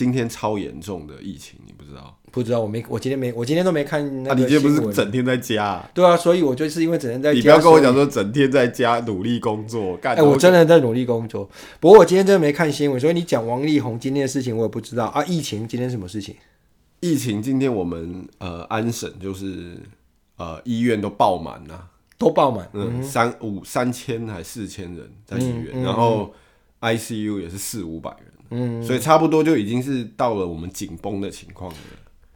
今天超严重的疫情，你不知道？不知道，我没，我今天没，我今天都没看那个。啊，你今天不是整天在家啊？对啊，所以我就是因为整天在家。你不要跟我讲说整天在家努力工作，干。哎，我真的在努力工作。不过我今天真的没看新闻，所以你讲王力宏今天的事情我也不知道啊。疫情今天什么事情？疫情今天我们呃安省就是呃医院都爆满了，都爆满，嗯，三五三千还四千人在医院，嗯嗯、然后 ICU 也是四五百人，嗯，所以差不多就已经是到了我们紧绷的情况了。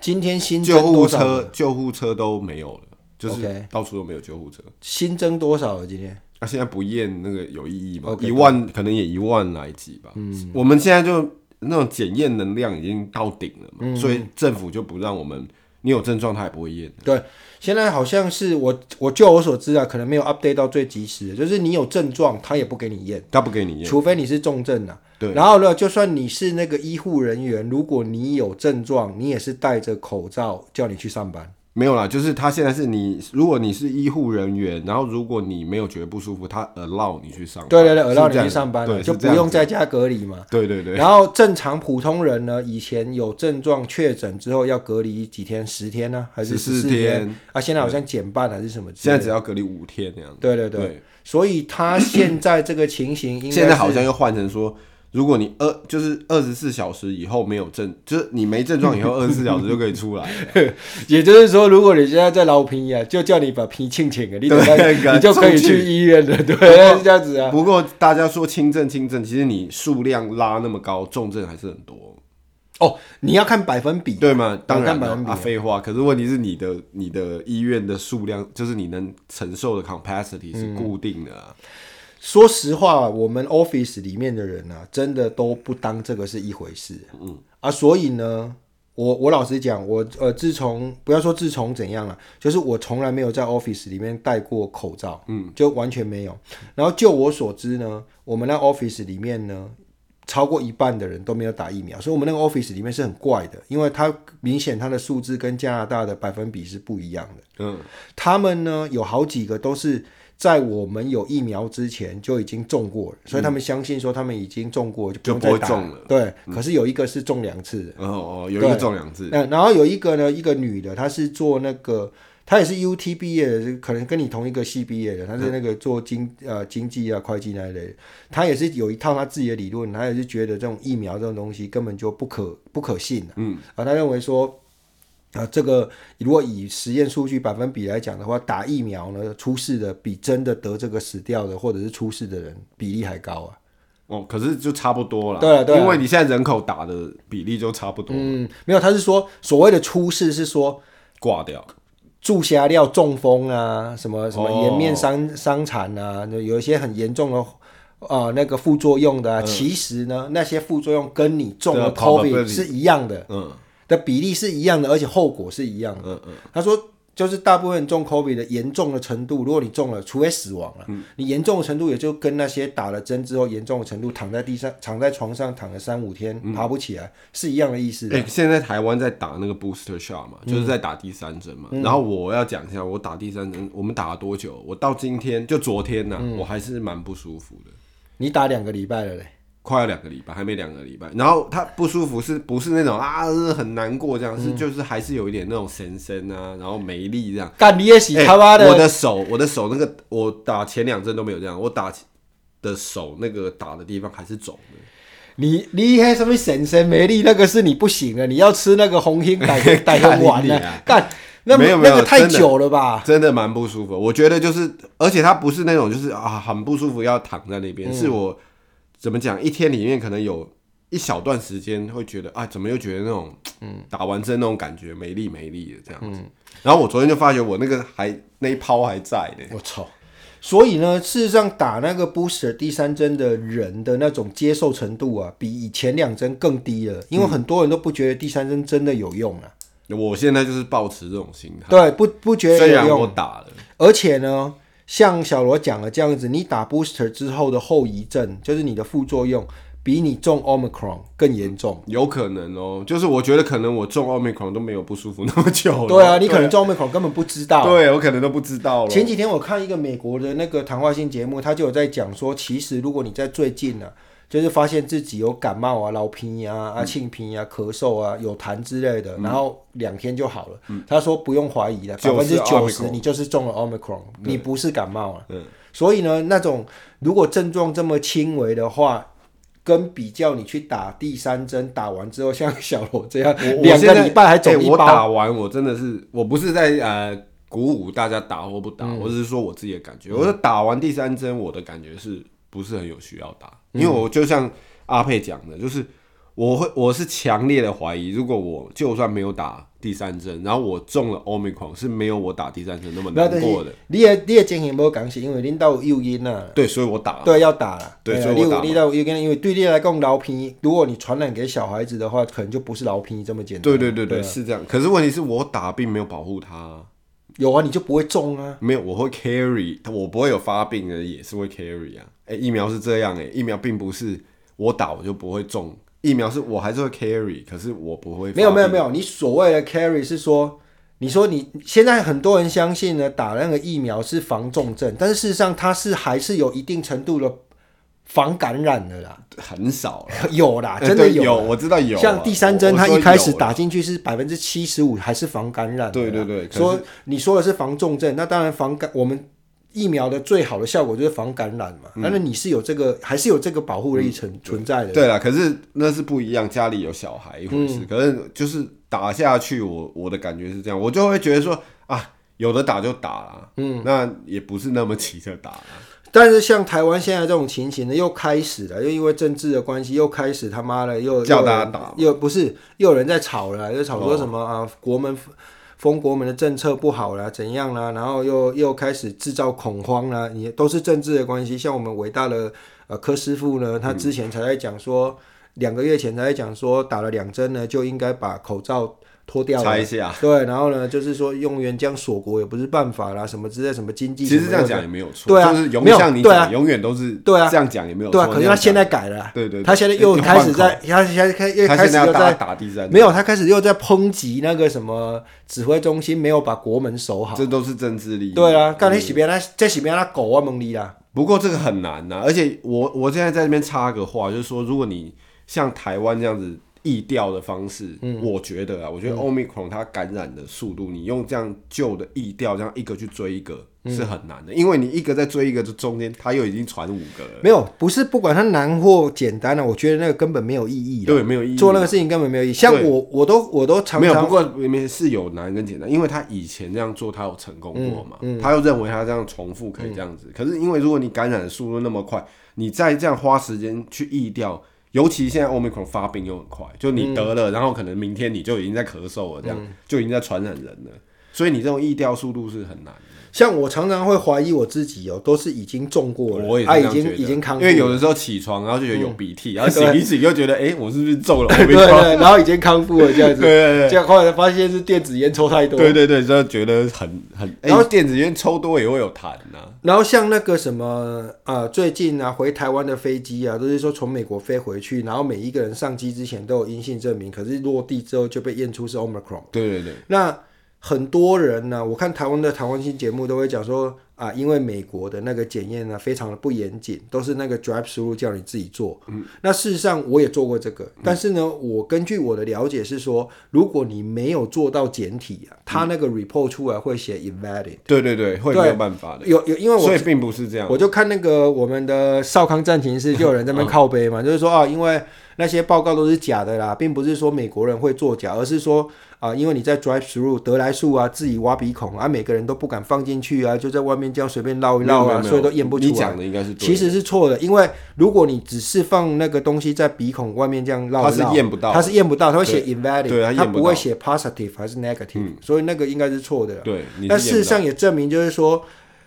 今天新增救护车，救护车都没有了，就是到处都没有救护车。新增多少了？今天？啊，现在不验那个有意义吗一万可能也一万来几吧。嗯，我们现在就那种检验能量已经到顶了嘛，嗯、所以政府就不让我们，你有症状他也不会验。对，现在好像是我我就我所知啊，可能没有 update 到最及时的，就是你有症状他也不给你验，他不给你验，除非你是重症啊。对，然后呢，就算你是那个医护人员，如果你有症状，你也是戴着口罩叫你去上班。没有啦，就是他现在是你，如果你是医护人员，然后如果你没有觉得不舒服，他 allow 你去上班。对对对，allow 你去上班，对，就不用在家隔离嘛。对对对。然后正常普通人呢，以前有症状确诊之后要隔离几天？十天呢？还是十四天？啊，现在好像减半还是什么？现在只要隔离五天那样子。对对对。所以他现在这个情形，现在好像又换成说。如果你二就是二十四小时以后没有症，就是你没症状以后 二十四小时就可以出来。也就是说，如果你现在在老皮啊，就叫你把皮清清啊，你对你就可以去医院了。对，是这样子啊。不过大家说轻症轻症，其实你数量拉那么高，重症还是很多。哦，你要看百分比，对吗？当然百分比啊，废话。可是问题是你的你的医院的数量，就是你能承受的 capacity 是固定的啊。嗯说实话，我们 office 里面的人啊，真的都不当这个是一回事。嗯啊，所以呢，我我老实讲，我呃，自从不要说自从怎样了，就是我从来没有在 office 里面戴过口罩，嗯，就完全没有。然后就我所知呢，我们那 office 里面呢，超过一半的人都没有打疫苗，所以我们那个 office 里面是很怪的，因为它明显它的数字跟加拿大的百分比是不一样的。嗯，他们呢有好几个都是。在我们有疫苗之前就已经中过了，所以他们相信说他们已经中过就不用再打了。对，可是有一个是中两次的。哦哦，有一个中两次。那然后有一个呢，一个女的，她是做那个，她也是 UT 毕业的，可能跟你同一个系毕业的，她是那个做经呃经济啊会计那一类的，她也是有一套她自己的理论，她也是觉得这种疫苗这种东西根本就不可不可信。嗯，啊，她认为说。啊，这个如果以实验数据百分比来讲的话，打疫苗呢，出事的比真的得这个死掉的或者是出事的人比例还高啊。哦，可是就差不多了。对啊，对啊，因为你现在人口打的比例就差不多。嗯，没有，他是说所谓的出事是说挂掉，注射料中风啊，什么什么颜面伤伤残啊，有一些很严重的啊、呃、那个副作用的、啊，嗯、其实呢，那些副作用跟你中了 COVID 是一样的。嗯。的比例是一样的，而且后果是一样的。嗯嗯，他说，就是大部分中 COVID 的严重的程度，如果你中了，除非死亡了，嗯、你严重的程度也就跟那些打了针之后严重的程度，躺在地上、躺在床上躺了三五天，嗯、爬不起来，是一样的意思。哎、欸，现在台湾在打那个 booster shot 嘛，就是在打第三针嘛。嗯、然后我要讲一下，我打第三针，我们打了多久？我到今天就昨天呢、我还是蛮不舒服的。你打两个礼拜了嘞？快要两个礼拜，还没两个礼拜。然后他不舒服，是不是那种啊，很难过这样？是就是还是有一点那种神神啊，然后没力这样。干你也洗他妈的！我的手，我的手那个，我打前两针都没有这样，我打的手那个打的地方还是肿的。你你还什么神神没力？那个是你不行啊！你要吃那个红心带带个丸呢？干那没有没有，那个太久了吧？真的蛮不舒服。我觉得就是，而且他不是那种就是啊很不舒服要躺在那边，嗯、是我。怎么讲？一天里面可能有一小段时间会觉得啊，怎么又觉得那种，嗯，打完针那种感觉没力没力的这样子。嗯、然后我昨天就发觉我那个还那一泡还在呢。我操！所以呢，事实上打那个 booster 第三针的人的那种接受程度啊，比以前两针更低了。因为很多人都不觉得第三针真的有用啊。嗯、我现在就是抱持这种心态，对，不不觉得有用。虽然我打了，而且呢。像小罗讲了这样子，你打 booster 之后的后遗症，就是你的副作用，比你中 omicron 更严重。有可能哦，就是我觉得可能我中 omicron 都没有不舒服那么久。对啊，你可能中 omicron 根本不知道。对，我可能都不知道了。前几天我看一个美国的那个谈话性节目，他就有在讲说，其实如果你在最近呢、啊。就是发现自己有感冒啊、老皮啊、啊擤鼻啊、咳嗽啊、有痰之类的，然后两天就好了。他说不用怀疑了，百分之九十你就是中了 Omicron，你不是感冒了。所以呢，那种如果症状这么轻微的话，跟比较你去打第三针，打完之后像小罗这样，两个礼拜还肿一包。我打完我真的是，我不是在呃鼓舞大家打或不打，我只是说我自己的感觉。我说打完第三针，我的感觉是不是很有需要打？因为我就像阿佩讲的，就是。我会，我是强烈的怀疑，如果我就算没有打第三针，然后我中了 Omicron，是没有我打第三针那么难过的。你的你的经验没有讲是因为恁都有诱因啊。对，所以我打了。对，要打了。对，所以我打了。你有诱因，因为对你来讲，流鼻，如果你传染给小孩子的话，可能就不是流鼻这么简单。对对对对，是这样。可是问题是我打并没有保护他。有啊，你就不会中啊。没有，我会 carry，我不会有发病的，也是会 carry 啊。哎，疫苗是这样哎，疫苗并不是我打我就不会中。疫苗是我还是会 carry，可是我不会。没有没有没有，你所谓的 carry 是说，你说你现在很多人相信呢，打那个疫苗是防重症，但是事实上它是还是有一定程度的防感染的啦。很少 有啦，真的有，有，我知道有。像第三针，它一开始打进去是百分之七十五还是防感染。对对对，说你说的是防重症，那当然防感我们。疫苗的最好的效果就是防感染嘛，但是你是有这个，还是有这个保护的一层存在的。对啦，可是那是不一样，家里有小孩一回事。可是就是打下去，我我的感觉是这样，我就会觉得说啊，有的打就打了，嗯，那也不是那么急着打。但是像台湾现在这种情形呢，又开始了，又因为政治的关系，又开始他妈的又叫大家打，又不是又有人在吵了，又吵说什么啊，国门。封国门的政策不好了，怎样啦？然后又又开始制造恐慌啦，也都是政治的关系。像我们伟大的呃柯师傅呢，他之前才在讲说，两个月前才在讲说，打了两针呢就应该把口罩。脱掉了，一下，对，然后呢，就是说用援疆锁国也不是办法啦，什么之类，什么经济，其实这样讲也没有错，对啊，就是永像你讲，永远都是对啊，这样讲也没有错，对啊，可是他现在改了，对对，他现在又开始在，他现在开又开始又在打第三，没有，他开始又在抨击那个什么指挥中心没有把国门守好，这都是政治利益，对啊，刚才洗边那在洗边那狗啊蒙利啦，不过这个很难呐，而且我我现在在这边插个话，就是说，如果你像台湾这样子。疫调的方式，嗯、我觉得啊，我觉得 Omicron 它感染的速度，嗯、你用这样旧的疫调，这样一个去追一个是很难的，嗯、因为你一个在追一个，这中间它又已经传五个了。没有，不是不管它难或简单了，我觉得那个根本没有意义。对，没有意义。做那个事情根本没有意义。像我，我都我都常常没有。不过里面是有难跟简单，因为他以前这样做，他有成功过嘛，嗯嗯、他又认为他这样重复可以这样子。嗯、可是因为如果你感染的速度那么快，你再这样花时间去疫调。尤其现在 Omicron 发病又很快，就你得了，嗯、然后可能明天你就已经在咳嗽了，这样、嗯、就已经在传染人了，所以你这种疫调速度是很难。像我常常会怀疑我自己哦，都是已经中过了，我也啊，已经已经康复。因为有的时候起床，然后就觉得有鼻涕，嗯、然后醒一醒又觉得，哎、欸，我是不是中了？对，对对，然后已经康复了这样子。对 对对，这样后来发现是电子烟抽太多。对对对，就觉得很很。然后电子烟抽多也会有痰呐、啊。然后像那个什么啊、呃，最近啊，回台湾的飞机啊，都是说从美国飞回去，然后每一个人上机之前都有阴性证明，可是落地之后就被验出是 Omicron。对对对。那很多人呢、啊，我看台湾的台湾新节目都会讲说。啊，因为美国的那个检验呢，非常的不严谨，都是那个 drive through 叫你自己做。嗯，那事实上我也做过这个，嗯、但是呢，我根据我的了解是说，如果你没有做到检体啊，他、嗯、那个 report 出来会写 invalid。对对对，会没有办法的。有有，因为我所以并不是这样。我就看那个我们的少康战情室，就有人在那边靠背嘛，嗯、就是说啊，因为那些报告都是假的啦，并不是说美国人会作假，而是说。啊，因为你在 drive through 得来速啊，自己挖鼻孔啊，每个人都不敢放进去啊，就在外面这样随便绕一绕啊，所以都验不出来。你讲的应该是，其实是错的，因为如果你只是放那个东西在鼻孔外面这样绕一绕，它是验不到，它是验不到，它会写 invalid，它不会写 positive 还是 negative，、嗯、所以那个应该是错的。对，但事实上也证明就是说。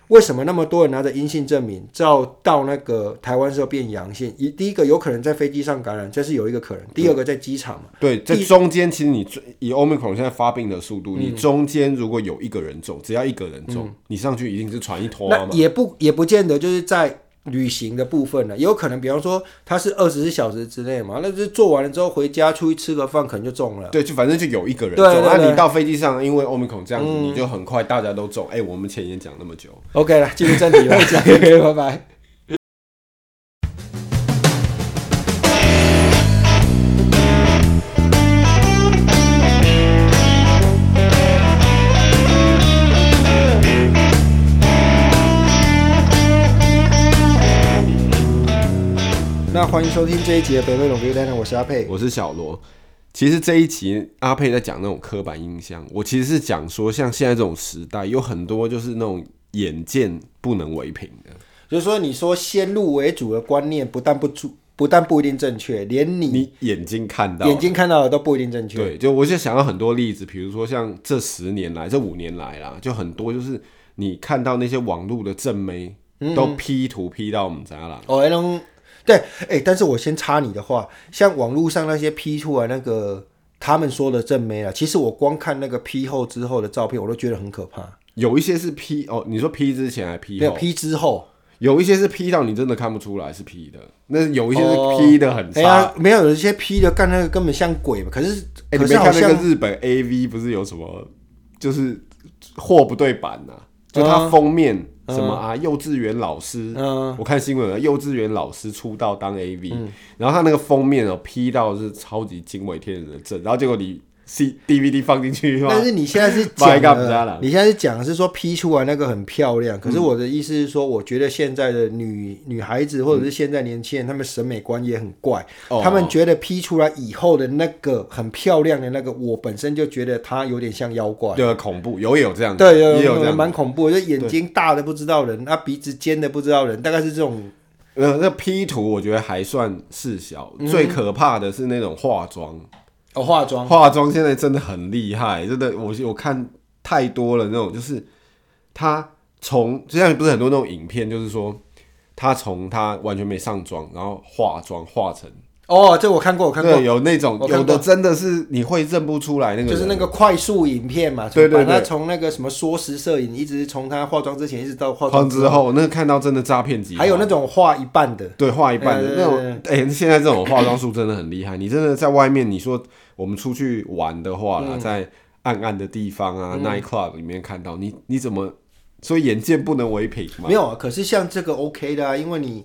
为什么那么多人拿着阴性证明，照到那个台湾时候变阳性？一第一个有可能在飞机上感染，这是有一个可能。第二个在机场嘛。对，在中间其实你以 Omicron 现在发病的速度，嗯、你中间如果有一个人中，只要一个人中，嗯、你上去一定是传一坨嘛。也不也不见得就是在。旅行的部分呢，也有可能，比方说他是二十四小时之内嘛，那就是做完了之后回家出去吃个饭，可能就中了。对，就反正就有一个人中。那、啊、你到飞机上，因为 Omicron 这样子，嗯、你就很快大家都中。哎、欸，我们前言讲那么久，OK 了，进入正题了，拜拜。欢迎收听这一集的北美龙哥带我是阿佩，我是小罗。其实这一集阿佩在讲那种刻板印象，我其实是讲说，像现在这种时代，有很多就是那种眼见不能为凭的，就是说你说先入为主的观念，不但不主，不但不一定正确，连你你眼睛看到眼睛看到的都不一定正确。对，就我就想到很多例子，比如说像这十年来，这五年来啦，就很多就是你看到那些网络的正妹、嗯、都 P 图 P 到我们家了。哦，那种。对，哎、欸，但是我先插你的话，像网络上那些 P 出来那个他们说的正妹啊，其实我光看那个 P 后之后的照片，我都觉得很可怕。有一些是 P 哦，你说 P 之前还 P 后？没有 P 之后，有一些是 P 到你真的看不出来是 P 的，那有一些是 P 的很差。哦欸啊、没有，有一些 P 的干那个根本像鬼嘛。可是，哎、欸，你没看那个日本 AV 不是有什么，就是货不对版呐、啊？就它封面。嗯什么啊？幼稚园老师，嗯、我看新闻了，幼稚园老师出道当 AV，、嗯、然后他那个封面哦，P 到是超级惊为天人的正，然后结果你。C D V D 放进去，但是你现在是 讲，你现在是讲是说 P 出来那个很漂亮，可是我的意思是说，我觉得现在的女女孩子或者是现在年轻人，他们审美观也很怪，他们觉得 P 出来以后的那个很漂亮的那个，我本身就觉得它有点像妖怪，对，恐怖，有也有这样，对，有有这样，蛮恐怖，就眼睛大的不知道人，啊鼻子尖的不知道人，大概是这种。呃，那 P 图我觉得还算事小，最可怕的是那种化妆。哦、化妆，化妆现在真的很厉害，真的，我我看太多了那种，就是他从就像不是很多那种影片，就是说他从他完全没上妆，然后化妆化成。哦，这我看过，我看过，有那种有的真的是你会认不出来那个，就是那个快速影片嘛，对对对，他从那个什么缩时摄影，一直从他化妆之前一直到化妆之后，那个看到真的诈骗级。还有那种画一半的，对，画一半的那种，哎、欸，现在这种化妆术真的很厉害。你真的在外面，你说我们出去玩的话啦，在暗暗的地方啊、嗯、，night club 里面看到你，你怎么所以眼见不能为凭嘛？没有啊，可是像这个 OK 的啊，因为你。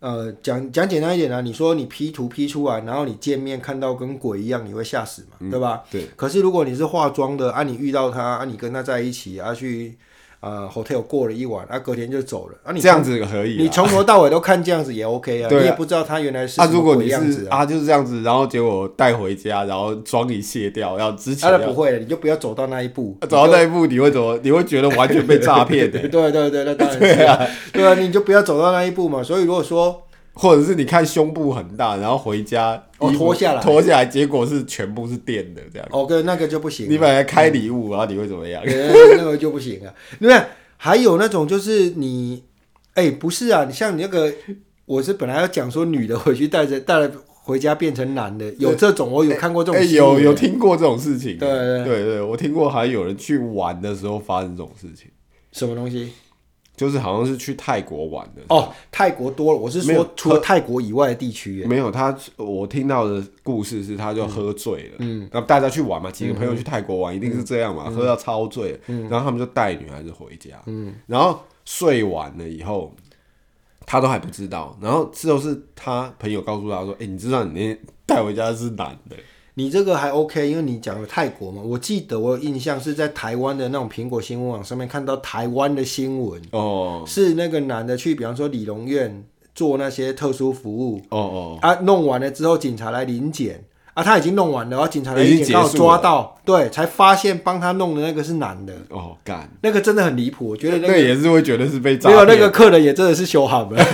呃，讲讲简单一点啊，你说你 P 图 P 出来，然后你见面看到跟鬼一样，你会吓死嘛，嗯、对吧？对。可是如果你是化妆的，啊，你遇到他，啊，你跟他在一起，啊，去。呃，hotel 过了一晚，啊，隔天就走了。啊，你这样子可以，你从头到尾都看这样子也 OK 啊。你也不知道他原来是啊，如果你是啊，就是这样子，然后结果带回家，然后妆一卸掉，然后之前。啊不会，你就不要走到那一步。走到那一步，你会怎么？你会觉得完全被诈骗的。对对对，那当然是 啊。对啊，你就不要走到那一步嘛。所以如果说。或者是你看胸部很大，然后回家哦脱下来，脱下来，结果是全部是电的这样。哦，对，那个就不行。你本来开礼物，然后你会怎么样？那个就不行啊。对，还有那种就是你，哎，不是啊，你像你那个，我是本来要讲说女的回去带着带了回家变成男的，有这种，我有看过这种，有有听过这种事情。对对对对，我听过，还有人去玩的时候发生这种事情。什么东西？就是好像是去泰国玩的哦，泰国多了。我是说，除了泰国以外的地区，没有他。我听到的故事是，他就喝醉了。嗯，那大家去玩嘛，几个朋友去泰国玩，一定是这样嘛，嗯、喝到超醉。嗯，然后他们就带女孩子回家。嗯，然后睡完了以后，他都还不知道。然后之后是他朋友告诉他说：“哎、欸，你知道你那带回家是男的。”你这个还 OK，因为你讲了泰国嘛，我记得我有印象是在台湾的那种苹果新闻网上面看到台湾的新闻哦，是那个男的去，比方说理容院做那些特殊服务哦哦，啊，弄完了之后警察来临检。啊，他已经弄完了，然后警察来一检，刚好抓到，对，才发现帮他弄的那个是男的。哦，干，那个真的很离谱，我觉得那个也是会觉得是被。没有那个客人也真的是修好了，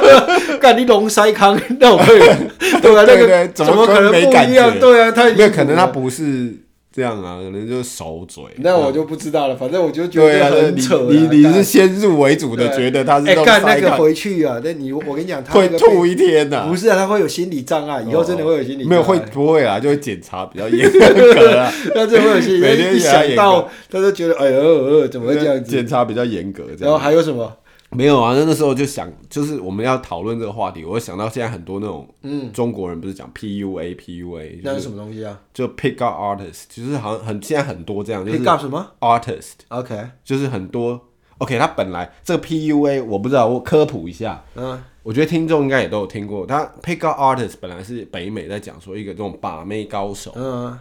干你龙塞康那种客人，对啊？那个怎么可能不一样？对啊，他没有可能他不是。这样啊，可能就是熟嘴。那我就不知道了，反正我就觉得很扯。你你是先入为主的，觉得他是。哎，干那个回去啊！那你我跟你讲，他会吐一天呐。不是啊，他会有心理障碍，以后真的会有心理。没有会不会啊？就会检查比较严格啊。他就会有心理，每天一想到他就觉得哎呦，怎么会这样子？检查比较严格，然后还有什么？没有啊，那那时候就想，就是我们要讨论这个话题，我想到现在很多那种，嗯，中国人不是讲 PUA PUA，那是什么东西啊？就 pick up artist，就是好像很现在很多这样，就是 pick up 什么 artist？OK，就是很多 OK，他本来这个 PUA 我不知道，我科普一下，嗯，我觉得听众应该也都有听过，他 pick up artist 本来是北美在讲说一个这种把妹高手，嗯，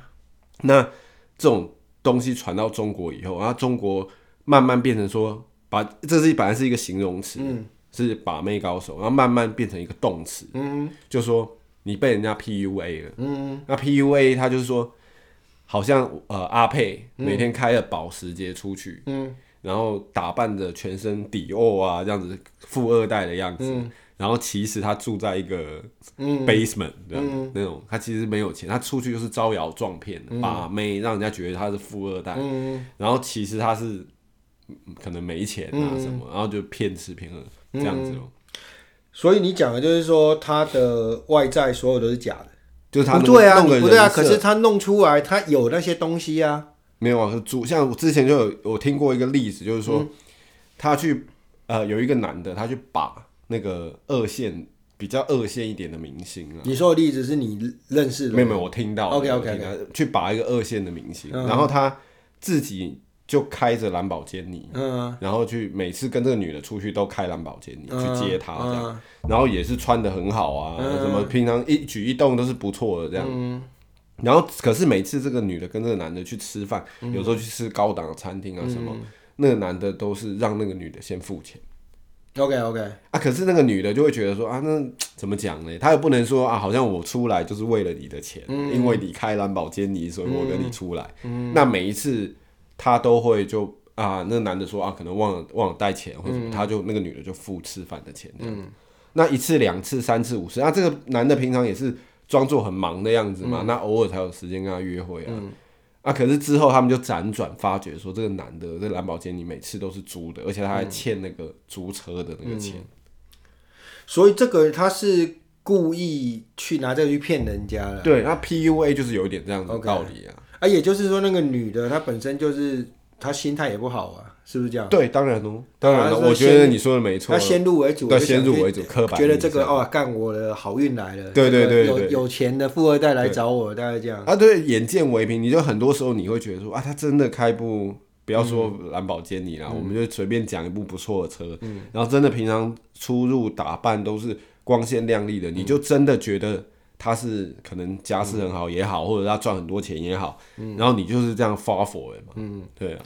那这种东西传到中国以后，然后中国慢慢变成说。把这是本来是一个形容词，嗯，是把妹高手，然后慢慢变成一个动词，嗯就说你被人家 PUA 了，嗯那 PUA 他就是说，好像呃阿佩每天开了保时捷出去，嗯。然后打扮着全身迪奥啊这样子富二代的样子，嗯。然后其实他住在一个嗯。basement 这样、嗯。那种，他其实没有钱，他出去就是招摇撞骗的，把妹让人家觉得他是富二代，嗯。然后其实他是嗯可能没钱啊嗯。什么，然后就骗吃骗喝这样子哦、所以你讲的就是说他的外在所有都是假的，就是他不对啊，不对啊，可是他弄出来他有那些东西啊，没有啊，主像我之前就有我听过一个例子，就是说、嗯。他去呃有一个男的，他去把那个二线比较二线一点的明星啊，你说的例子是你认识没有没有我听到 OK，OK，OK。我听到去把一个二线的明星，嗯。然后他自己就开着兰博基尼，嗯。然后去每次跟这个女的出去都开兰博基尼、嗯去接她这样，嗯。然后也是穿的很好啊，嗯。什么平常一举一动都是不错的这样。嗯。然后可是每次这个女的跟这个男的去吃饭，有时候去吃高档的餐厅啊什么，那个男的都是让那个女的先付钱。，OK OK，啊，可是那个女的就会觉得说啊，那 怎么讲呢？她又不能说啊，好像我出来就是为了你的钱，因为你开兰博基尼，所以我跟你出来。那每一次她都会就啊，那个男的说啊，可能忘了忘了带钱或者什么，他就那个女的就付吃饭的钱这样子。那一次、两次、三次、五次，那这个男的平常也是装作很忙的样子嘛，那偶尔才有时间跟他约会啊。啊，可是之后他们就辗转发觉说，这个男的这个兰博基尼每次都是租的，而且他还欠那个租车的那个钱。所以这个他是故意去拿这个去骗人家的，对，那 PUA 就是有一点这样子的道理啊。啊，也就是说那个女的她本身就是她心态也不好啊，是不是这样？对，当然哦，当然了，啊我觉得你说的没错她。先入为主，对先入为主刻板觉得这个哦，干我的好运来了，对对对有有钱的富二代来找我，大概这样。啊，对，眼见为凭，你就很多时候你会觉得说啊，他真的开部，不要说兰博基尼啦，我们就随便讲一部不错的车，然后真的平常出入打扮都是光鲜亮丽的，你就真的觉得他是可能家世很好也好，或者他赚很多钱也好，然后你就是这样 fall for 嘛，嗯，对啊，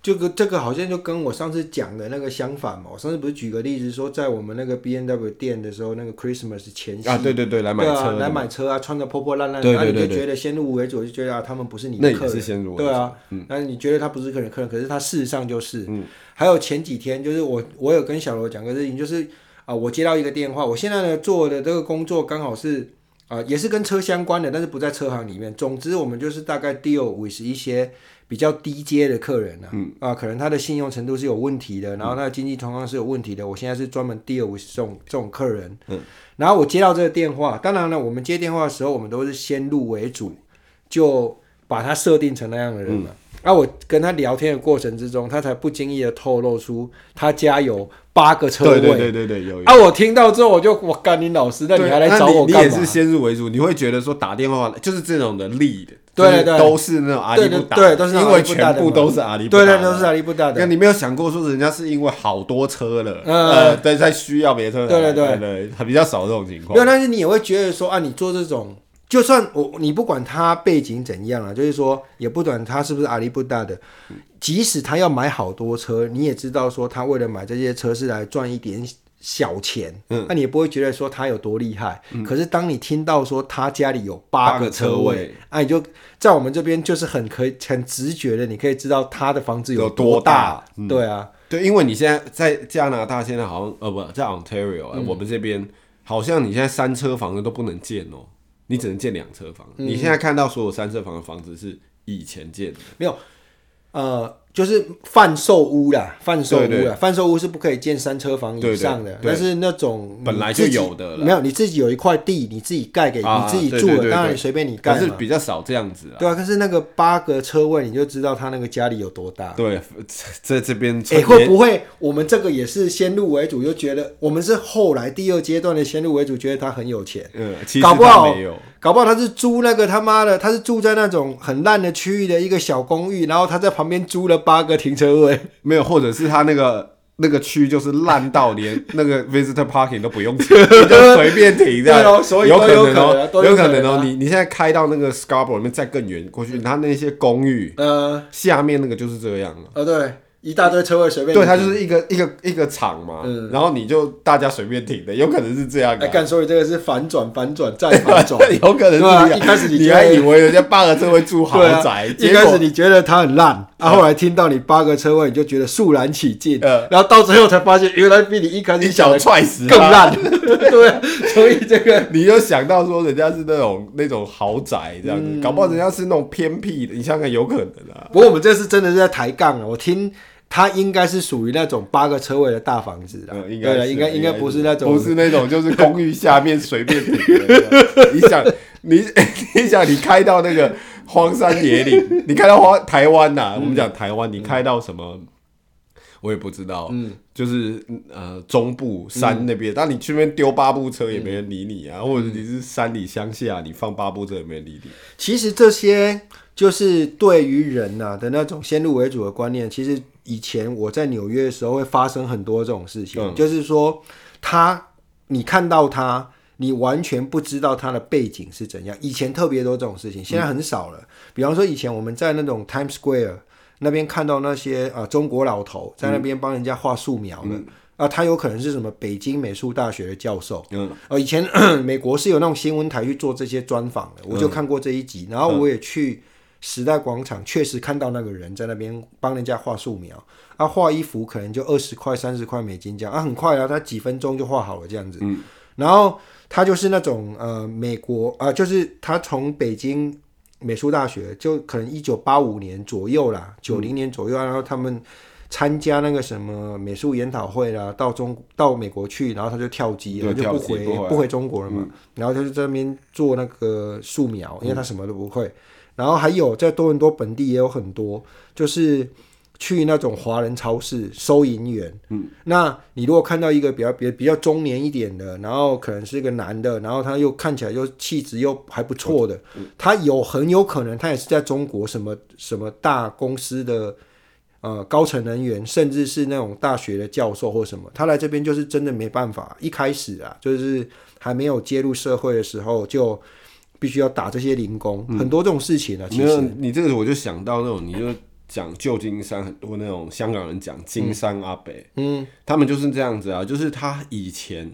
这个这个好像就跟我上次讲的那个相反嘛。我上次不是举个例子说，在我们那个 B N W 店的时候，那个 Christmas 前夕啊，对对对，来买对啊，车，来买车啊，穿的破破烂烂的，对然后对对。你就觉得先入为主，就觉得啊，他们不是你的客人，是先入对啊，那你觉得他不是客人客人，可是他事实上就是。还有前几天，就是我我有跟小罗讲个事情，就是啊、我接到一个电话，我现在呢做的这个工作刚好是啊、也是跟车相关的，但是不在车行里面。总之，我们就是大概 deal with 一些比较低阶的客人啊，啊，可能他的信用程度是有问题的，然后他的经济状况是有问题的。我现在是专门 deal with 这种这种客人，嗯，然后我接到这个电话，当然了，我们接电话的时候，我们都是先入为主，就把他设定成那样的人嘛。啊，我跟他聊天的过程之中，他才不经意的透露出他家有八个车位。对对对对对，有有。啊，我听到之后，我就我干你老师，那你还来找我干嘛？你也是先入为主，你会觉得说打电话就是这种的 lead，对对都是那种阿里不达，对，都是因为全部都是阿里不达，对对，都是阿里不达的。那你没有想过说人家是因为好多车了，嗯呃，对，在需要别车，对对对对，比较少这种情况。没有，但是你也会觉得说啊，你做这种。就算我你不管他背景怎样啊，就是说也不管他是不是阿里不达的，即使他要买好多车，你也知道说他为了买这些车是来赚一点小钱，嗯，那你也不会觉得说他有多厉害。嗯、可是当你听到说他家里有八个车位，哎啊，你就在我们这边就是很可以很直觉的，你可以知道他的房子有多大。多大。嗯、对啊，对，因为你现在在加拿大，现在好像呃不在 Ontario，、嗯、我们这边好像你现在三车房子都不能建哦。你只能建两车房。嗯、你现在看到所有三车房的房子是以前建的，没有，呃，就是贩售屋啦，贩售屋啦，贩售屋是不可以建三车房以上的。但是那种本来就有的，没有你自己有一块地，你自己盖给你自己住的，当然你随便你盖。可是比较少这样子啊。对啊，可是那个八个车位，你就知道他那个家里有多大。对，在这边，哎，会不会我们这个也是先入为主，就觉得我们是后来第二阶段的先入为主，觉得他很有钱。嗯，其实搞不好没有。搞不好他是租那个他妈的，他是住在那种很烂的区域的一个小公寓，然后他在旁边租了八个停车位，没有，或者是他那个那个区就是烂到连 那个 visitor parking 都不用停，你就随便停这样。哦、所以有可能哦，有可能哦。你你现在开到那个 Scarborough 里面再更远过去，他那些公寓，呃，下面那个就是这样了呃，对。一大堆车位随便，对，它就是一个一个一个场嘛，嗯、然后你就大家随便停的，有可能是这样。哎，干，所以这个是反转，反转再反转，有可能是这样。一开始你还以为人家八个车位住豪宅，一开始你觉得它很烂，啊，后来听到你八个车位，你就觉得肃然起敬，然后到最后才发现，原来比你一开始想踹死更烂。对，所以这个你就想到说，人家是那种那种豪宅这样子，搞不好人家是那种偏僻的，你想想有可能啊。不过我们这次真的是在抬杠啊，我听。它应该是属于那种八个车位的大房子的，嗯，应该应该应该不是那种，不是那种就是公寓下面随便停 你想，你你想，你开到那个荒山野岭，你开到荒台湾呐，我们讲台湾，你开到什么，我也不知道，嗯，就是呃中部山那边，但你去那边丢八部车也没人理你啊，或者你是山里乡下，你放八部车也没人理你。其实这些就是对于人呐的那种先入为主的观念，其实。以前我在纽约的时候会发生很多这种事情，嗯、就是说他你看到他，你完全不知道他的背景是怎样。以前特别多这种事情，现在很少了。嗯、比方说以前我们在那种 Times Square 那边看到那些啊、呃、中国老头在那边帮人家画素描的，啊、嗯呃，他有可能是什么北京美术大学的教授。嗯，呃，以前 美国是有那种新闻台去做这些专访的，我就看过这一集，然后我也去。时代广场确实看到那个人在那边帮人家画素描，他、啊、画一幅可能就二十块、三十块美金这样啊，很快啊，他几分钟就画好了这样子。嗯、然后他就是那种呃，美国啊、呃，就是他从北京美术大学，就可能一九八五年左右啦，九零年左右，嗯、然后他们参加那个什么美术研讨会啦，到中到美国去，然后他就跳机了，就不回不回，不回中国了嘛。嗯、然后他就在那边做那个素描，因为他什么都不会。嗯然后还有在多伦多本地也有很多，就是去那种华人超市收银员。嗯，那你如果看到一个比较比比较中年一点的，然后可能是一个男的，然后他又看起来又气质又还不错的，嗯、他有很有可能他也是在中国什么什么大公司的呃高层人员，甚至是那种大学的教授或什么。他来这边就是真的没办法，一开始啊，就是还没有接入社会的时候就。必须要打这些零工，嗯、很多这种事情啊。其实你这个我就想到那种，你就讲旧金山很多那种香港人讲金山阿北，嗯，他们就是这样子啊，就是他以前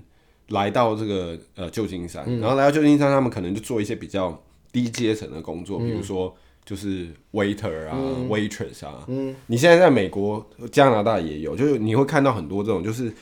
来到这个呃旧金山，嗯、然后来到旧金山，他们可能就做一些比较低阶层的工作，嗯、比如说就是 waiter 啊、嗯、waitress 啊。嗯，你现在在美国、加拿大也有，就是你会看到很多这种，就是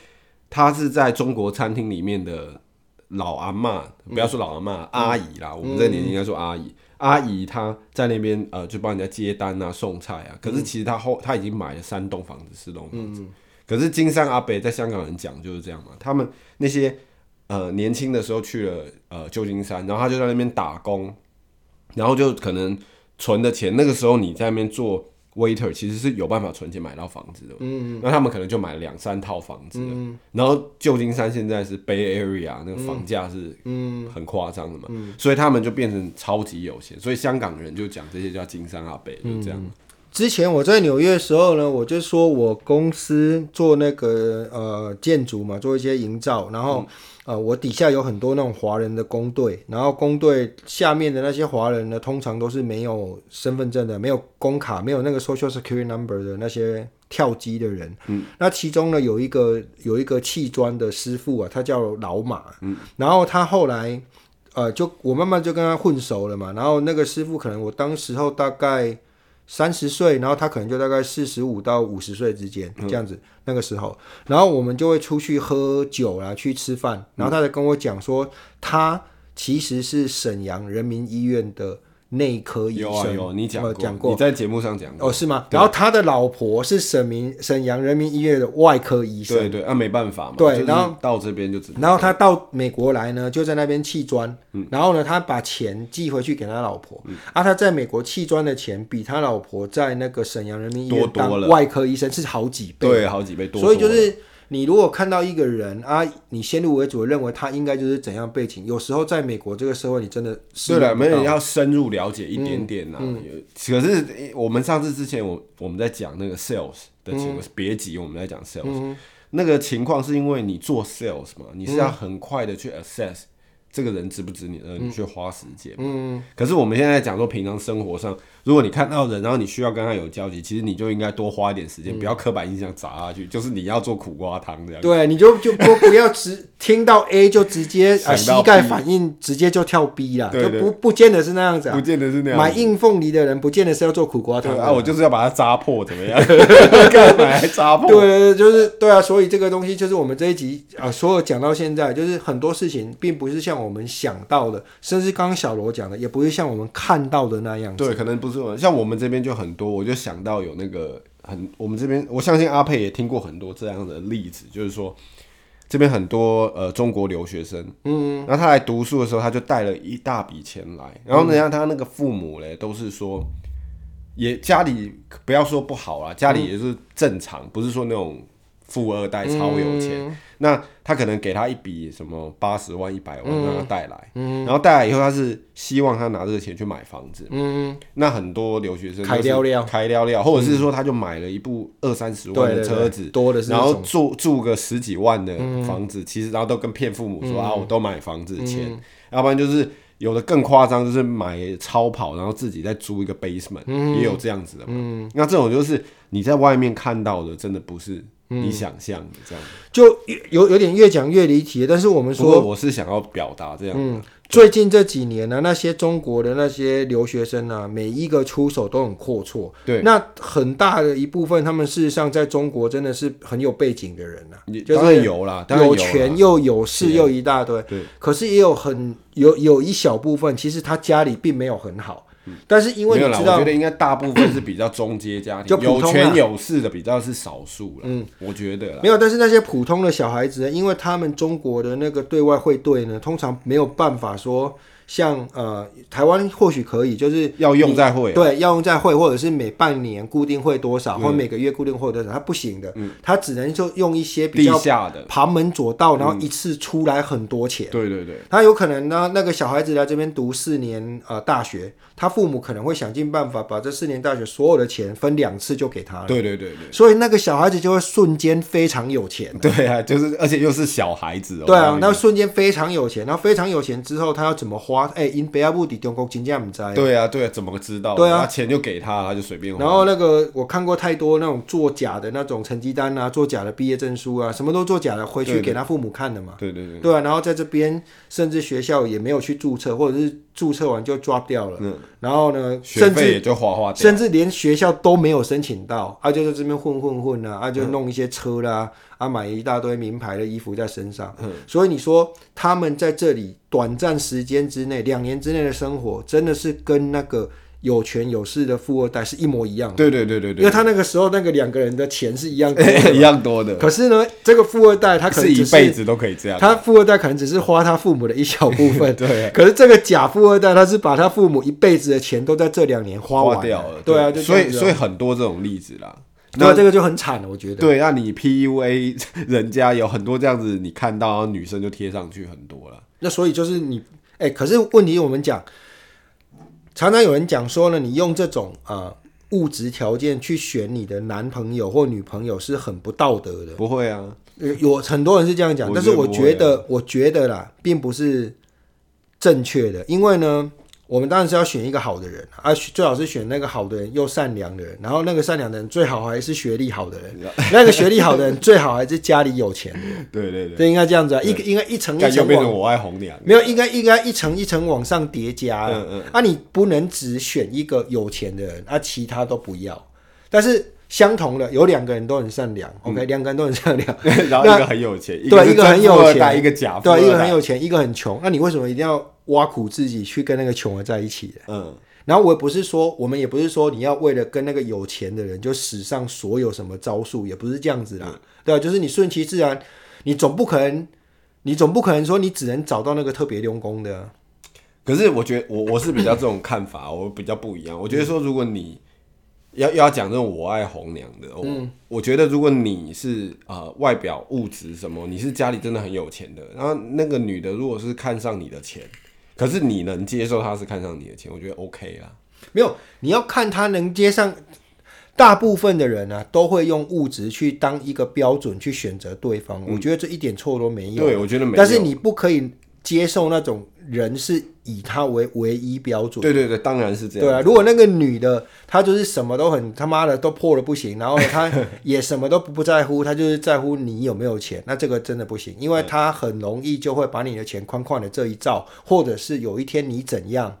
他是在中国餐厅里面的。老阿妈，不要说老阿妈，嗯、阿姨啦，我们这年龄应该说阿姨。嗯、阿姨她在那边呃，就帮人家接单啊、送菜啊。可是其实她后她已经买了三栋房子、四栋房子。嗯、可是金山阿北在香港人讲就是这样嘛，他们那些呃年轻的时候去了呃旧金山，然后他就在那边打工，然后就可能存的钱，那个时候你在那边做。Waiter 其实是有办法存钱买到房子的，嗯，那他们可能就买了两三套房子，嗯，然后旧金山现在是 Bay Area 那个房价是嗯很夸张的嘛，嗯，所以他们就变成超级有钱，所以香港人就讲这些叫金山阿北，就这样。之前我在纽约的时候呢，我就说我公司做那个呃建筑嘛，做一些营造，然后。呃，我底下有很多那种华人的工队，然后工队下面的那些华人呢，通常都是没有身份证的，没有工卡，没有那个 social security number 的那些跳机的人。嗯，那其中呢，有一个有一个砌砖的师傅啊，他叫老马。嗯，然后他后来，呃，就我慢慢就跟他混熟了嘛，然后那个师傅可能我当时候大概。三十岁，然后他可能就大概四十五到五十岁之间这样子，那个时候，然后我们就会出去喝酒啦，去吃饭，然后他就跟我讲说，他其实是沈阳人民医院的。内科医生。有啊有，你讲过，讲过，你在节目上讲过。哦，是吗？然后他的老婆是沈明沈阳人民医院的外科医生，对对，啊，没办法嘛，对，然后到这边就只能，然后他到美国来呢，就在那边砌砖，然后呢，他把钱寄回去给他老婆，啊，他在美国砌砖的钱比他老婆在那个沈阳人民医院当外科医生是好几倍，对，好几倍多，所以就是。你如果看到一个人啊，你先入为主的认为他应该就是怎样背景，有时候在美国这个社会，你真的是对了，没有要深入了解一点点呐、啊。嗯嗯、可是我们上次之前我我们在讲那个 sales 的情况，别、嗯、急，我们在讲 sales、嗯、那个情况是因为你做 sales 嘛，你是要很快的去 assess 这个人值不值你呃你去花时间。嗯，可是我们现在讲说平常生活上，如果你看到人，然后你需要跟他有交集，其实你就应该多花一点时间，不要刻板印象砸下去，就是你要做苦瓜汤这样。对，你就就不不要直听到 A 就直接啊膝盖反应直接就跳 B 了，就不不见得是那样子，不见得是那样。买硬凤梨的人不见得是要做苦瓜汤啊，我就是要把它扎破，怎么样？干嘛还扎破？对，就是对啊，所以这个东西就是我们这一集啊，所有讲到现在，就是很多事情并不是像我们想到的，甚至刚刚小罗讲的，也不是像我们看到的那样子。对，可能不是我像我们这边就很多，我就想到有那个很，我们这边我相信阿佩也听过很多这样的例子，就是说这边很多呃中国留学生，嗯，然后他来读书的时候，他就带了一大笔钱来，然后呢，像他那个父母嘞，都是说也家里不要说不好啦，家里也是正常，嗯、不是说那种。富二代超有钱，嗯、那他可能给他一笔什么八十万、一百万让他带来，嗯、然后带来以后，他是希望他拿这个钱去买房子。嗯，那很多留学生开撩撩，开撩撩，或者是说他就买了一部二三十万的车子，多的是，然后住住个十几万的房子，嗯、其实然后都跟骗父母说、嗯、啊，我都买房子的钱，嗯、要不然就是有的更夸张，就是买超跑，然后自己再租一个 basement，、嗯、也有这样子的嘛。嗯，那这种就是你在外面看到的，真的不是。你想象的这样，就有有点越讲越离题。但是我们说，我是想要表达这样。嗯，最近这几年呢、啊，那些中国的那些留学生呢、啊，每一个出手都很阔绰。对，那很大的一部分，他们事实上在中国真的是很有背景的人啊，就是有啦，有权又有势又一大堆。对，可是也有很有有一小部分，其实他家里并没有很好。但是因为你知道，我觉得应该大部分是比较中阶家庭，就有权有势的比较是少数了。嗯，我觉得没有。但是那些普通的小孩子呢，因为他们中国的那个对外汇兑呢，通常没有办法说。像呃，台湾或许可以，就是要用在汇，对，要用在会，或者是每半年固定会多少，或每个月固定会多少，它不行的，它只能就用一些比较旁门左道，然后一次出来很多钱。对对对，他有可能呢，那个小孩子来这边读四年呃大学，他父母可能会想尽办法把这四年大学所有的钱分两次就给他了。对对对对，所以那个小孩子就会瞬间非常有钱。对啊，就是而且又是小孩子哦。对啊，那瞬间非常有钱，然后非常有钱之后，他要怎么花？花哎，因北亚布底中国金价不在。对啊，对啊，怎么知道？对啊，他钱就给他，他就随便花。然后那个我看过太多那种作假的那种成绩单啊，作假的毕业证书啊，什么都作假的，回去给他父母看的嘛。对对对。对啊，然后在这边甚至学校也没有去注册，或者是注册完就 drop 掉了。嗯。然后呢，甚至也就花花掉，甚至连学校都没有申请到，啊，就在这边混混混啊，啊，就弄一些车啦。他买一大堆名牌的衣服在身上，嗯、所以你说他们在这里短暂时间之内，两年之内的生活，真的是跟那个有权有势的富二代是一模一样的。对对对对对，因为他那个时候那个两个人的钱是一样多，一样多的。可是呢，这个富二代他可能是一辈子都可以这样，他富二代可能只是花他父母的一小部分。对，可是这个假富二代，他是把他父母一辈子的钱都在这两年花完花掉了。对啊，就所以所以很多这种例子啦。那这个就很惨了，我觉得。对，那你 PUA 人家有很多这样子，你看到女生就贴上去很多了。那所以就是你，哎、欸，可是问题我们讲，常常有人讲说呢，你用这种啊、呃、物质条件去选你的男朋友或女朋友是很不道德的。不会啊，有很多人是这样讲，但是我觉得，啊、我觉得啦，并不是正确的，因为呢。我们当然是要选一个好的人啊，最好是选那个好的人又善良的人，然后那个善良的人最好还是学历好的人，那个学历好的人最好还是家里有钱的人。对对对，这应该这样子啊，一个应该一层一层变成我爱红娘，没有应该应该一层一层往上叠加。嗯嗯，啊，你不能只选一个有钱的人，啊，其他都不要。但是相同的有两个人都很善良，OK，两个人都很善良，然后一个很有钱，对，一个很有钱，一个假，对，一个很有钱，一个很穷。那你为什么一定要？挖苦自己去跟那个穷人在一起的，嗯，然后我也不是说，我们也不是说你要为了跟那个有钱的人就使上所有什么招数，也不是这样子啦，嗯、对，就是你顺其自然，你总不可能，你总不可能说你只能找到那个特别用功的。可是我觉得我我是比较这种看法，我比较不一样。我觉得说如果你要要讲这种我爱红娘的，嗯，我觉得如果你是呃外表物质什么，你是家里真的很有钱的，然后那个女的如果是看上你的钱。可是你能接受她是看上你的钱，我觉得 OK 啦。没有，你要看她能接上。大部分的人呢、啊，都会用物质去当一个标准去选择对方。嗯、我觉得这一点错都没有。对，我觉得没有。但是你不可以接受那种人是以他为唯一标准。对对对，当然是这样。对啊，如果那个女的她就是什么都很他妈的都破了不行，然后她 也什么都不不在乎，她就是在乎你有没有钱，那这个真的不行，因为她很容易就会把你的钱框框的这一照，或者是有一天你怎样，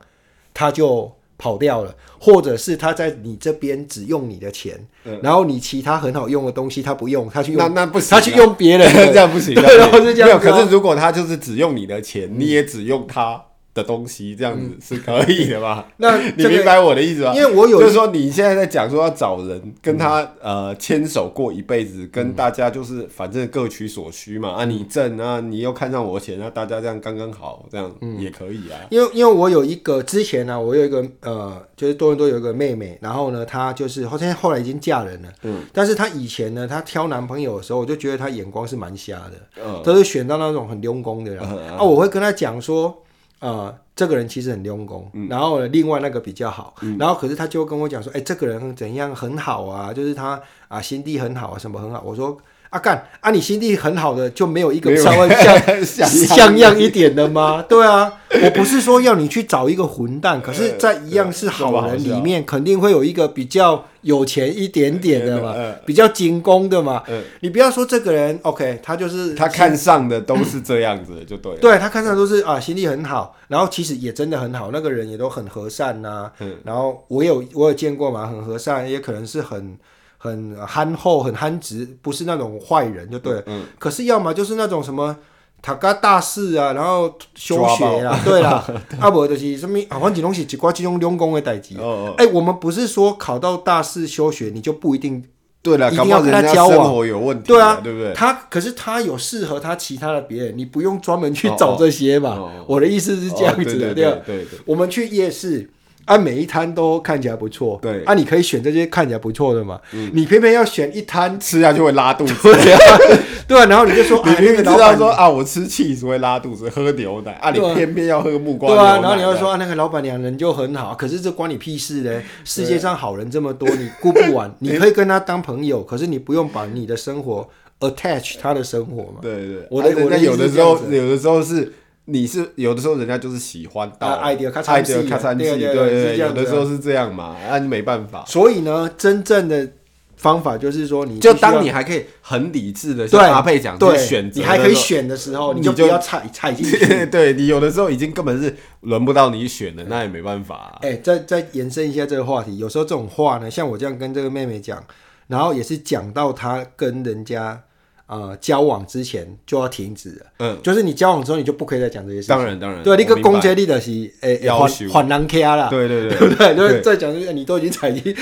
她就。跑掉了，或者是他在你这边只用你的钱，嗯、然后你其他很好用的东西他不用，他去用那那不行，他去用别人 这样不行。对，然后是这样。没有，可是如果他就是只用你的钱，嗯、你也只用他。的东西这样子是可以的吧？那 你明白我的意思吗？因为我有就是说你现在在讲说要找人跟他呃牵手过一辈子，跟大家就是反正各取所需嘛。啊，你挣啊，你又看上我钱，那大家这样刚刚好，这样也可以啊。因为因为我有一个之前呢，我有一个呃，就是多伦多有一个妹妹，然后呢，她就是后现在后来已经嫁人了，嗯，但是她以前呢，她挑男朋友的时候，我就觉得她眼光是蛮瞎的，嗯，都是选到那种很用功的人啊。我会跟她讲说。呃，这个人其实很用功，嗯、然后呢，另外那个比较好，嗯、然后可是他就跟我讲说，哎，这个人怎样很好啊，就是他啊心地很好啊，什么很好。我说。阿干啊！你心地很好的就没有一个稍微 像像样一点的吗？对啊，我不是说要你去找一个混蛋，可是，在一样是好人里面，肯定会有一个比较有钱一点点的嘛，比较精工的嘛。你不要说这个人，OK，他就是他看上的都是这样子的，就对。对他看上的都是啊，心地很好，然后其实也真的很好，那个人也都很和善呐。然后我有我有见过嘛，很和善，也可能是很。很憨厚，很憨直，不是那种坏人，就对。嗯。可是要么就是那种什么，他干大事啊，然后休学啊，对啦。啊不就是什么啊，反正东西只挂这种两公的代志。哦哦。哎，我们不是说考到大四休学，你就不一定对了，一定要跟他交往。生活有问题。对啊，对不对？他可是他有适合他其他的别人，你不用专门去找这些嘛。我的意思是这样子的，对吧？对对。我们去夜市。啊，每一摊都看起来不错，对，啊，你可以选这些看起来不错的嘛，嗯，你偏偏要选一摊吃下去会拉肚子，对啊，然后你就说，你 明明知道说啊，我吃气只会拉肚子，喝牛奶啊，你偏偏要喝木瓜对啊，然后你要说啊，那个老板娘人就很好，可是这关你屁事嘞，世界上好人这么多，你顾不完，你可以跟他当朋友，可是你不用把你的生活 attach 他的生活嘛，对对，我的我的有的时候有的时候是。你是有的时候人家就是喜欢到爱的卡餐机，对对对，有的时候是这样嘛，那你没办法。所以呢，真正的方法就是说，你就当你还可以很理智的像阿佩讲，对选择，你还可以选的时候，你就不要踩踩进去。对你有的时候已经根本是轮不到你选的，那也没办法。哎，再再延伸一下这个话题，有时候这种话呢，像我这样跟这个妹妹讲，然后也是讲到她跟人家。呃，交往之前就要停止了。嗯，就是你交往之后，你就不可以再讲这些事情。当然，当然。对，那个攻击力的是诶，缓缓难卡啦。对对对，对不 对？就是再讲就是你都已经踩进，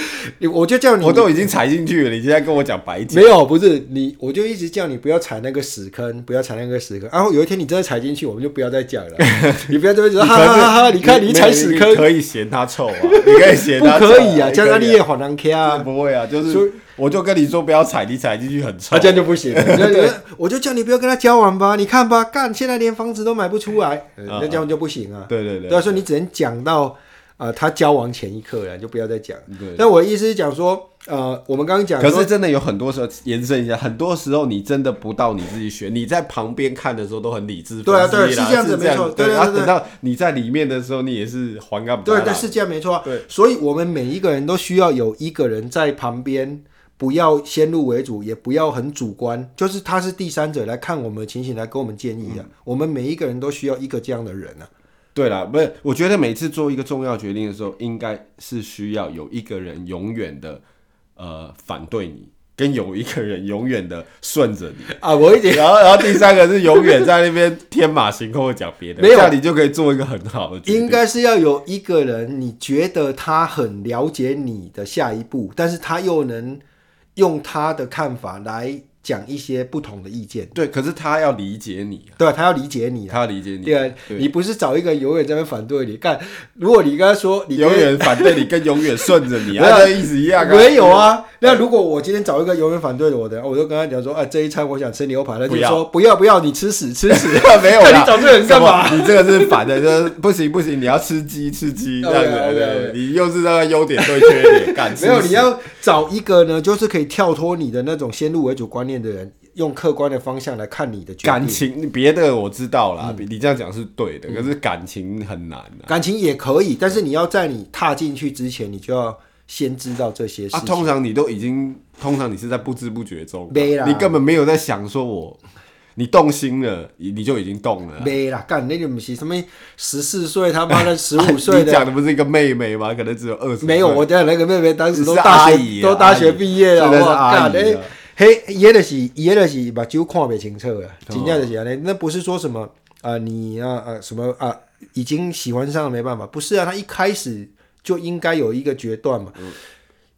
我就叫你，我都已经踩进去了，你现在跟我讲白讲。没有，不是你，我就一直叫你不要踩那个屎坑，不要踩那个屎坑。然后有一天你真的踩进去，我们就不要再讲了。你不要这边说，哈哈哈哈！你看你踩屎坑，可以嫌他臭啊，你可以嫌他不可以啊，这样你也缓难 K 啊。不会啊，就是。我就跟你说不要踩，你踩进去很臭，这样就不行。我就叫你不要跟他交往吧，你看吧，干现在连房子都买不出来，那这样就不行啊。对对对，所以说你只能讲到呃他交往前一刻了，就不要再讲。对但我的意思是讲说，呃，我们刚刚讲，可是真的有很多时候延伸一下，很多时候你真的不到你自己选，你在旁边看的时候都很理智。对啊，对，是这样子，没错。对，然后等到你在里面的时候，你也是还干不？对对，是这样没错。对，所以我们每一个人都需要有一个人在旁边。不要先入为主，也不要很主观，就是他是第三者来看我们的情形，来给我们建议啊。嗯、我们每一个人都需要一个这样的人啊。对了，不是，我觉得每次做一个重要决定的时候，应该是需要有一个人永远的呃反对你，跟有一个人永远的顺着你 啊。我一点，然后然后第三个是永远在那边天马行空的讲别的，没有，这样你就可以做一个很好的决定。应该是要有一个人，你觉得他很了解你的下一步，但是他又能。用他的看法来讲一些不同的意见，对，可是他要理解你，对，他要理解你，他要理解你，对，你不是找一个永远在那反对你，干，如果你跟他说你永远反对你，跟永远顺着你，啊，意思一样，没有啊。那如果我今天找一个永远反对我的，我就跟他讲说，哎，这一餐我想吃牛排，他就说不要不要，你吃屎吃屎，没有，你找这个人干嘛？你这个是反的，就是不行不行，你要吃鸡吃鸡 这样子，你又是那个优点对缺点，干，没有，你要找一个呢，就是可以跳脱你的那种先入为主观念的人。用客观的方向来看你的决定。感情别的我知道啦，嗯、你这样讲是对的，可是感情很难、啊。感情也可以，但是你要在你踏进去之前，你就要先知道这些事情。啊，通常你都已经，通常你是在不知不觉中，你根本没有在想说我。你动心了，你就已经动了。没啦，干那个不是什么十四岁，他妈的 十五岁的。你讲的不是一个妹妹吗？可能只有二十。没有，我讲那个妹妹当时都大学，都大学毕业了。我干的，嘿，也的是，也的是把酒看不清楚了。真正的是那那不是说什么啊，你啊啊什么啊，已经喜欢上了没办法，不是啊，他一开始就应该有一个决断嘛。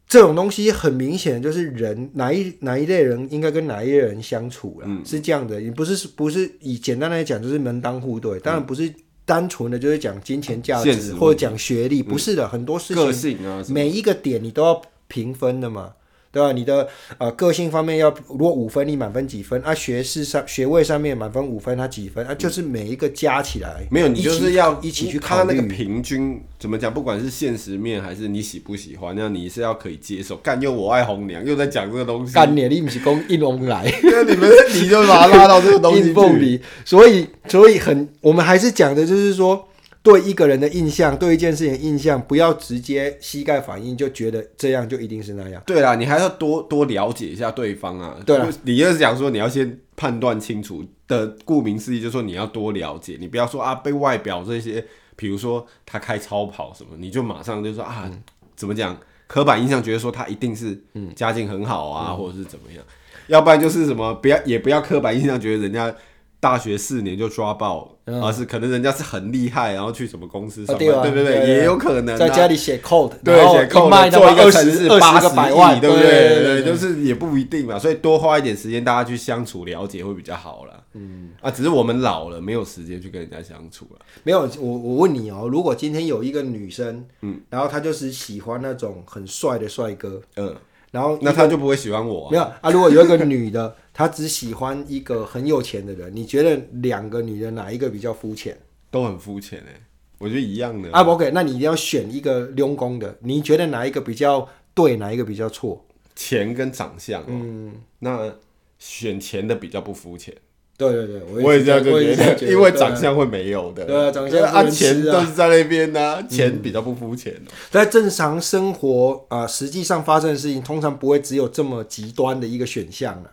这种东西很明显就是人哪一哪一类人应该跟哪一类人相处了，嗯、是这样的，你不是不是以简单来讲就是门当户对，当然不是单纯的就是讲金钱价值或者讲学历，不是的，很多事情，每一个点你都要评分的嘛。对吧？你的呃个性方面要，如果五分，你满分几分？啊，学士上学位上面满分五分，他几分？啊，就是每一个加起来，嗯、没有，你就是要一起去看那个平均怎么讲？不管是现实面还是你喜不喜欢，那你是要可以接受。干又我爱红娘，又在讲这个东西。干你，你不是讲硬龙来？那你们你就把它拉到这个东西 去。里所以，所以很，我们还是讲的就是说。对一个人的印象，对一件事情的印象，不要直接膝盖反应就觉得这样就一定是那样。对啦，你还要多多了解一下对方啊。对啦，你就是讲说你要先判断清楚的，顾名思义就是说你要多了解，你不要说啊被外表这些，比如说他开超跑什么，你就马上就说啊，嗯、怎么讲？刻板印象觉得说他一定是家境很好啊，嗯、或者是怎么样？要不然就是什么，不要也不要刻板印象觉得人家。大学四年就抓爆，而是可能人家是很厉害，然后去什么公司上班，对对对，也有可能在家里写 code，对，写 code 做一个城市八十个百万，对不对？对，就是也不一定嘛，所以多花一点时间，大家去相处了解会比较好啦。嗯啊，只是我们老了，没有时间去跟人家相处了。没有，我我问你哦，如果今天有一个女生，嗯，然后她就是喜欢那种很帅的帅哥，嗯。然后那他就不会喜欢我啊？没有啊，如果有一个女的，她只喜欢一个很有钱的人，你觉得两个女人哪一个比较肤浅？都很肤浅哎，我觉得一样的啊。OK，那你一定要选一个用功的，你觉得哪一个比较对，哪一个比较错？钱跟长相哦，嗯，那选钱的比较不肤浅。对对对，我也这样觉得，因为长相会没有的。对啊，长相啊，钱都是在那边呢，钱比较不肤浅。在正常生活啊，实际上发生的事情，通常不会只有这么极端的一个选项啊。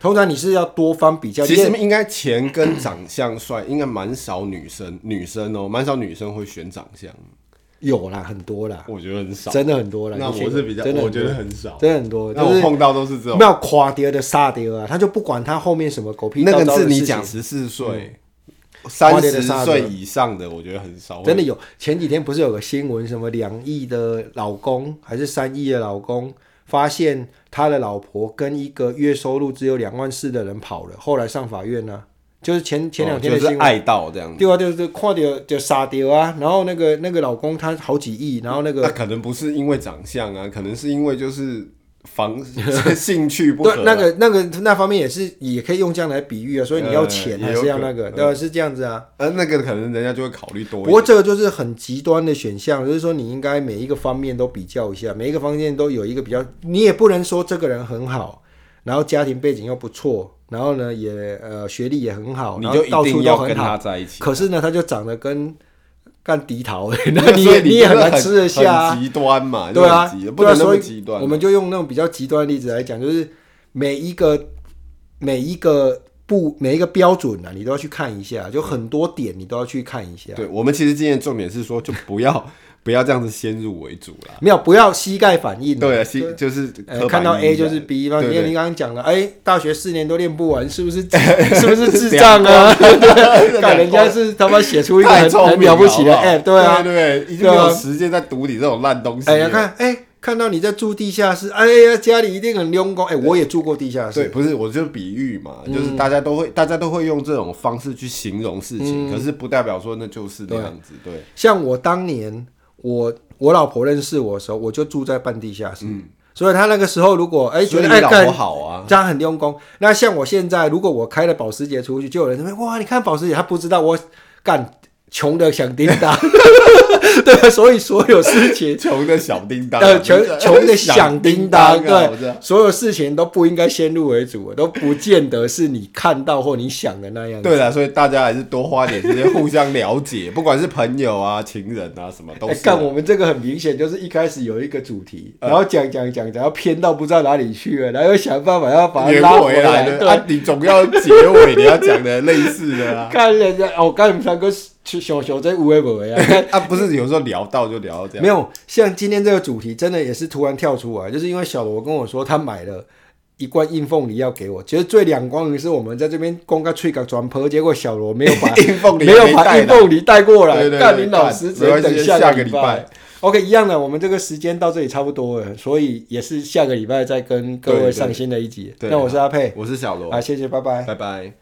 通常你是要多方比较。其实应该钱跟长相帅，应该蛮少女生女生哦，蛮少女生会选长相。有啦，很多啦，我觉得很少，真的很多啦。那我是比较，真的我觉得很少，真的很多。那我碰到都是这种，没有夸跌的杀跌啊，他就不管他后面什么狗屁。那个是你讲十四岁、三十岁以上的，我觉得很少。真的有，前几天不是有个新闻，什么两亿的老公还是三亿的老公，发现他的老婆跟一个月收入只有两万四的人跑了，后来上法院呢。就是前前两天的新闻，爱到这样子，对啊，就是看到就杀掉啊。然后那个那个老公他好几亿，然后那个他可能不是因为长相啊，可能是因为就是房 兴趣不合。对，那个那个那方面也是也可以用这样来比喻啊。所以你要钱还是要那个？对，是这样子啊。呃，那个可能人家就会考虑多。不过这个就是很极端的选项，就是说你应该每一个方面都比较一下，每一个方面都有一个比较。你也不能说这个人很好，然后家庭背景又不错。然后呢，也呃学历也很好，你就到处要跟他在一起。可是呢，他就长得跟 干低桃，那你也你也很难吃得下。极端嘛，对啊，不能那么极端。我们就用那种比较极端的例子来讲，就是每一个每一个不每一个标准啊，你都要去看一下，就很多点你都要去看一下。对，我们其实今天重点是说，就不要。不要这样子先入为主啦，没有，不要膝盖反应。对啊，膝就是看到 A 就是 B 嘛。因为你刚刚讲了，哎，大学四年都练不完，是不是？是不是智障啊？看 人家是他妈写出一个很很了不起的 App，对啊，对，已经没有时间在读你这种烂东西。哎呀，看，哎，看到你在住地下室，哎呀，家里一定很用功。哎，我也住过地下室。对，不是，我就比喻嘛，就是大家都会，大家都会用这种方式去形容事情，可是不代表说那就是那样子。对，像我当年。我我老婆认识我的时候，我就住在半地下室，嗯、所以她那个时候如果哎、欸、觉得哎干好啊，这样很用功。那像我现在，如果我开了保时捷出去，就有人说哇，你看保时捷，他不知道我干穷的响叮当，对，所以所有事情 穷的小叮当，呃，穷 穷的响叮当，对，所有事情都不应该先入为主，都不见得是你看到或你想的那样。对啦，所以大家还是多花点时间互相了解，不管是朋友啊、情人啊，什么都是、啊。看、欸、我们这个很明显就是一开始有一个主题，然后讲讲讲讲，要偏到不知道哪里去了，然后又想办法要把它拉回来。对，啊、你总要结尾你要讲的类似的啊。看人家哦，刚才三个。小小在无为不为啊！啊，不是有时候聊到就聊到这样。没有，像今天这个主题，真的也是突然跳出来，就是因为小罗跟我说他买了一罐硬凤梨要给我。其实最两光的是我们在这边公开吹个转播，结果小罗没有把 硬凤梨没有把硬凤梨带过来。干林老师只能等下个礼拜。OK，一样的，我们这个时间到这里差不多了，所以也是下个礼拜再跟各位上新的一集。那我是阿佩，我是小罗，啊，谢谢，拜拜，拜拜。